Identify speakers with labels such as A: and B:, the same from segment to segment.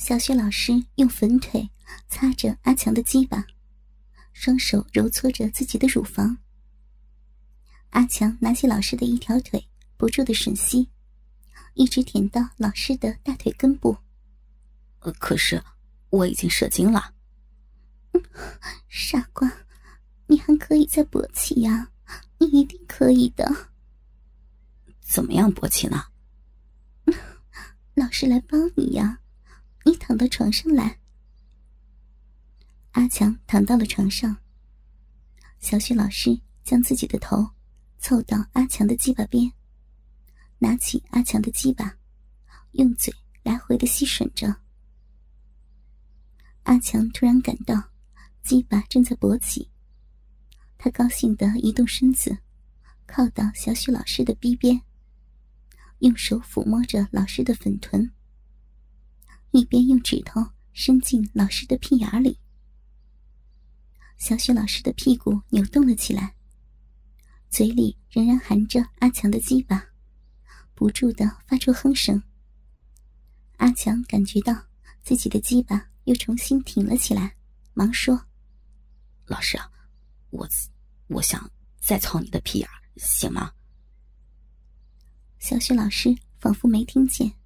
A: 小雪老师用粉腿擦着阿强的鸡巴，双手揉搓着自己的乳房。阿强拿起老师的一条腿，不住的吮吸，一直舔到老师的大腿根部。
B: 呃，可是我已经射精了。
A: 傻瓜，你还可以再勃起呀！你一定可以的。
B: 怎么样勃起呢？
A: 老师来帮你呀。你躺到床上来。阿强躺到了床上。小雪老师将自己的头凑到阿强的鸡巴边，拿起阿强的鸡巴，用嘴来回的吸吮着。阿强突然感到鸡巴正在勃起，他高兴的移动身子，靠到小雪老师的逼边，用手抚摸着老师的粉臀。一边用指头伸进老师的屁眼里，小雪老师的屁股扭动了起来，嘴里仍然含着阿强的鸡巴，不住的发出哼声。阿强感觉到自己的鸡巴又重新挺了起来，忙说：“
B: 老师，我我想再操你的屁眼，行吗？”
A: 小雪老师仿佛没听见。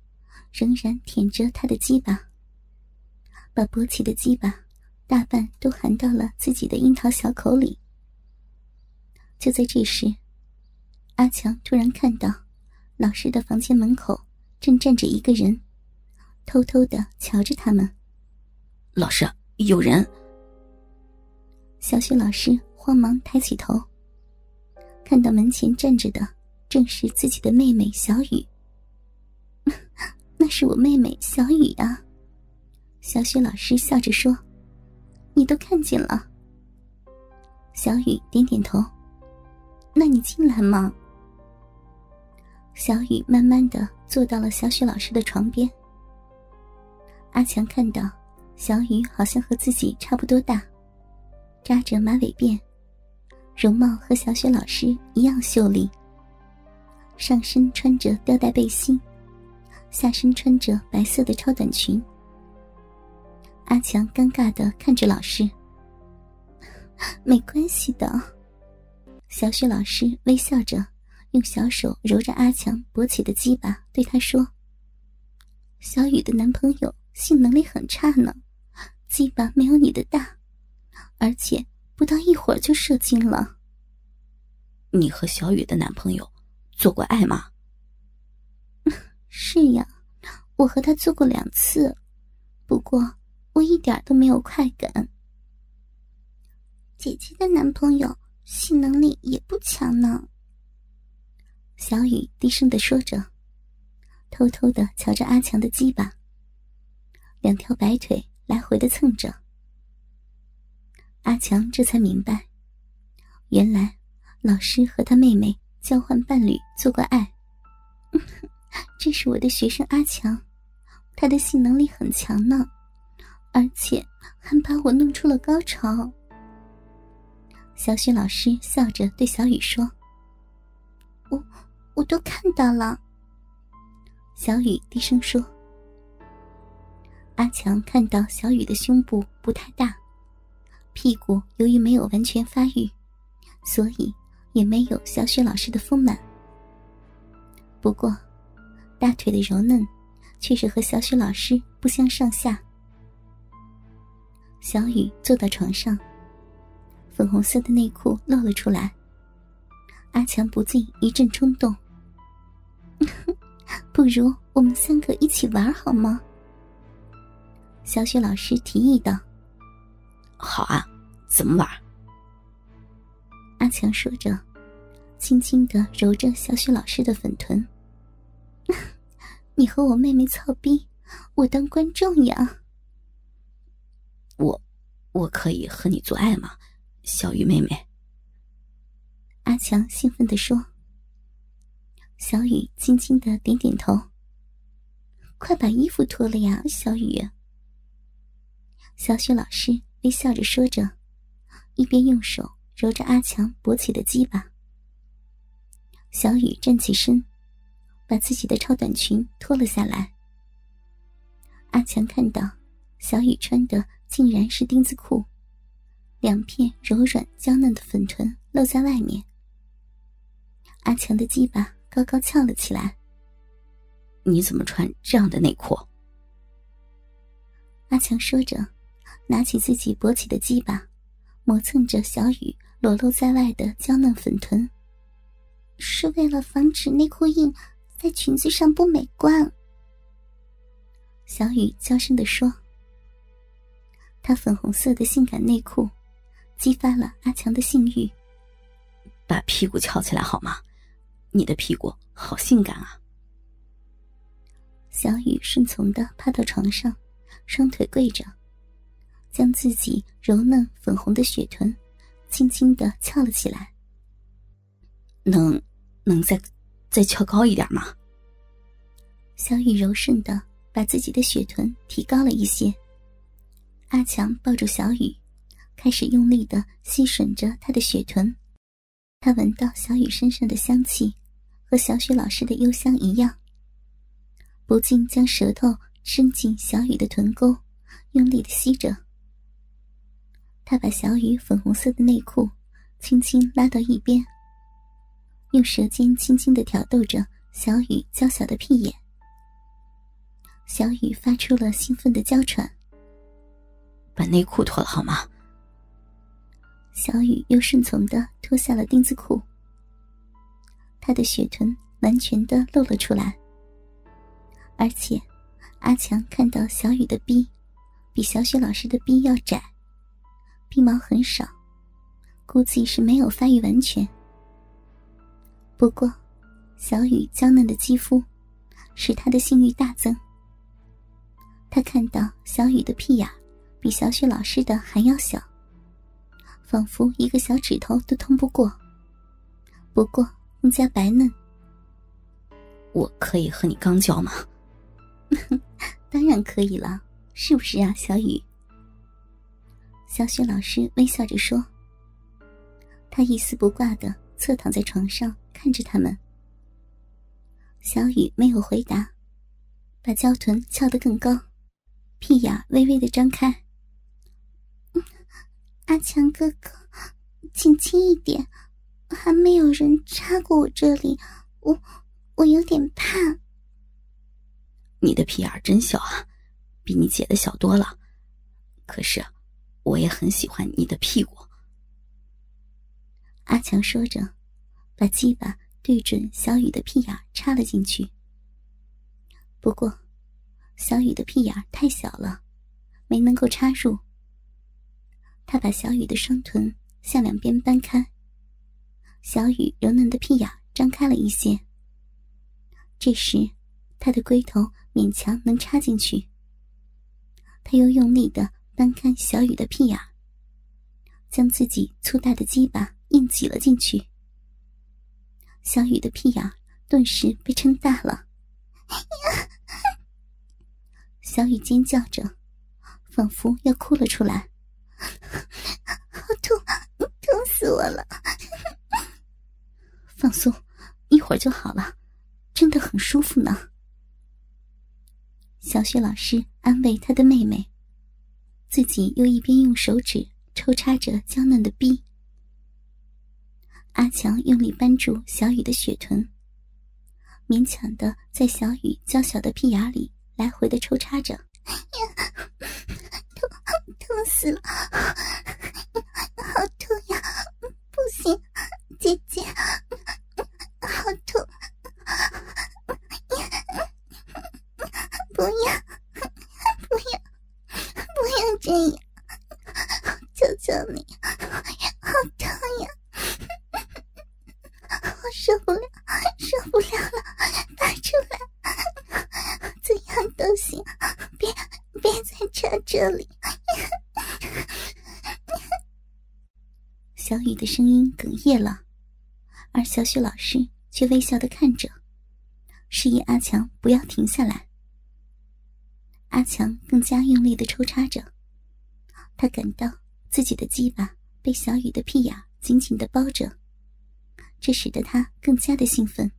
A: 仍然舔着他的鸡巴，把勃起的鸡巴大半都含到了自己的樱桃小口里。就在这时，阿强突然看到老师的房间门口正站着一个人，偷偷的瞧着他们。
B: 老师，有人！
A: 小雪老师慌忙抬起头，看到门前站着的正是自己的妹妹小雨。那是我妹妹小雨啊，小雪老师笑着说：“你都看见了。”小雨点点头。那你进来吗？小雨慢慢的坐到了小雪老师的床边。阿强看到小雨好像和自己差不多大，扎着马尾辫，容貌和小雪老师一样秀丽，上身穿着吊带背心。下身穿着白色的超短裙，阿强尴尬的看着老师。没关系的，小雪老师微笑着，用小手揉着阿强勃起的鸡巴，对他说：“小雨的男朋友性能力很差呢，鸡巴没有你的大，而且不到一会儿就射精了。”
B: 你和小雨的男朋友做过爱吗？
A: 是呀，我和他做过两次，不过我一点都没有快感。姐姐的男朋友性能力也不强呢。小雨低声的说着，偷偷的瞧着阿强的鸡巴，两条白腿来回的蹭着。阿强这才明白，原来老师和他妹妹交换伴侣做过爱。这是我的学生阿强，他的性能力很强呢，而且还把我弄出了高潮。小雪老师笑着对小雨说：“我我都看到了。”小雨低声说：“阿强看到小雨的胸部不太大，屁股由于没有完全发育，所以也没有小雪老师的丰满。不过。”大腿的柔嫩，却是和小雪老师不相上下。小雨坐到床上，粉红色的内裤露了出来。阿强不禁一阵冲动，不如我们三个一起玩好吗？小雪老师提议道：“
B: 好啊，怎么玩？”
A: 阿强说着，轻轻的揉着小雪老师的粉臀。你和我妹妹操逼，我当观众呀。
B: 我，我可以和你做爱吗，小雨妹妹？
A: 阿强兴奋地说。小雨轻轻的点点头。快把衣服脱了呀，小雨。小雪老师微笑着说着，一边用手揉着阿强勃起的鸡巴。小雨站起身。把自己的超短裙脱了下来。阿强看到小雨穿的竟然是丁字裤，两片柔软娇嫩的粉臀露在外面。阿强的鸡巴高高翘了起来。
B: 你怎么穿这样的内裤？
A: 阿强说着，拿起自己勃起的鸡巴，磨蹭着小雨裸露在外的娇嫩粉臀，是为了防止内裤印在裙子上不美观。小雨娇声的说：“她粉红色的性感内裤，激发了阿强的性欲。
B: 把屁股翘起来好吗？你的屁股好性感啊！”
A: 小雨顺从的趴到床上，双腿跪着，将自己柔嫩粉红的雪臀轻轻的翘了起来。
B: 能，能再，再翘高一点吗？
A: 小雨柔顺的把自己的雪臀提高了一些。阿强抱住小雨，开始用力的吸吮着她的雪臀。他闻到小雨身上的香气，和小雪老师的幽香一样。不禁将舌头伸进小雨的臀沟，用力的吸着。他把小雨粉红色的内裤轻轻拉到一边，用舌尖轻轻的挑逗着小雨娇小的屁眼。小雨发出了兴奋的娇喘。
B: 把内裤脱了好吗？
A: 小雨又顺从的脱下了丁字裤，她的雪臀完全的露了出来。而且，阿强看到小雨的逼比小雪老师的逼要窄，逼毛很少，估计是没有发育完全。不过，小雨娇嫩的肌肤使他的性欲大增。他看到小雨的屁眼比小雪老师的还要小，仿佛一个小指头都通不过，不过更加白嫩。
B: 我可以和你刚交吗？
A: 当然可以了，是不是啊，小雨？小雪老师微笑着说。他一丝不挂的侧躺在床上看着他们。小雨没有回答，把娇臀翘得更高，屁眼微微的张开。阿强哥哥，请轻一点，还没有人插过我这里，我我有点怕。
B: 你的屁眼真小啊，比你姐的小多了。可是，我也很喜欢你的屁股。
A: 阿强说着，把鸡巴对准小雨的屁眼插了进去。不过，小雨的屁眼太小了，没能够插入。他把小雨的双臀向两边搬开，小雨柔嫩的屁眼张开了一些。这时，他的龟头。勉强能插进去，他又用力的搬开小雨的屁眼，将自己粗大的鸡巴硬挤了进去。小雨的屁眼顿时被撑大了，小雨尖叫着，仿佛要哭了出来，好痛，痛死我了！
B: 放松，一会儿就好了，真的很舒服呢。
A: 小雪老师安慰她的妹妹，自己又一边用手指抽插着娇嫩的逼。阿强用力扳住小雨的雪臀，勉强的在小雨娇小的屁眼里来回的抽插着。痛，痛死了！好痛呀！不行，姐姐，好痛！不要，不要，不要这样！求求你，好痛呀！我受不了，受不了了，拔出来！怎样都行，别别再插这里！雨的声音哽咽了，而小雪老师却微笑的看着，示意阿强不要停下来。阿强更加用力的抽插着，他感到自己的鸡巴被小雨的屁眼紧紧的包着，这使得他更加的兴奋。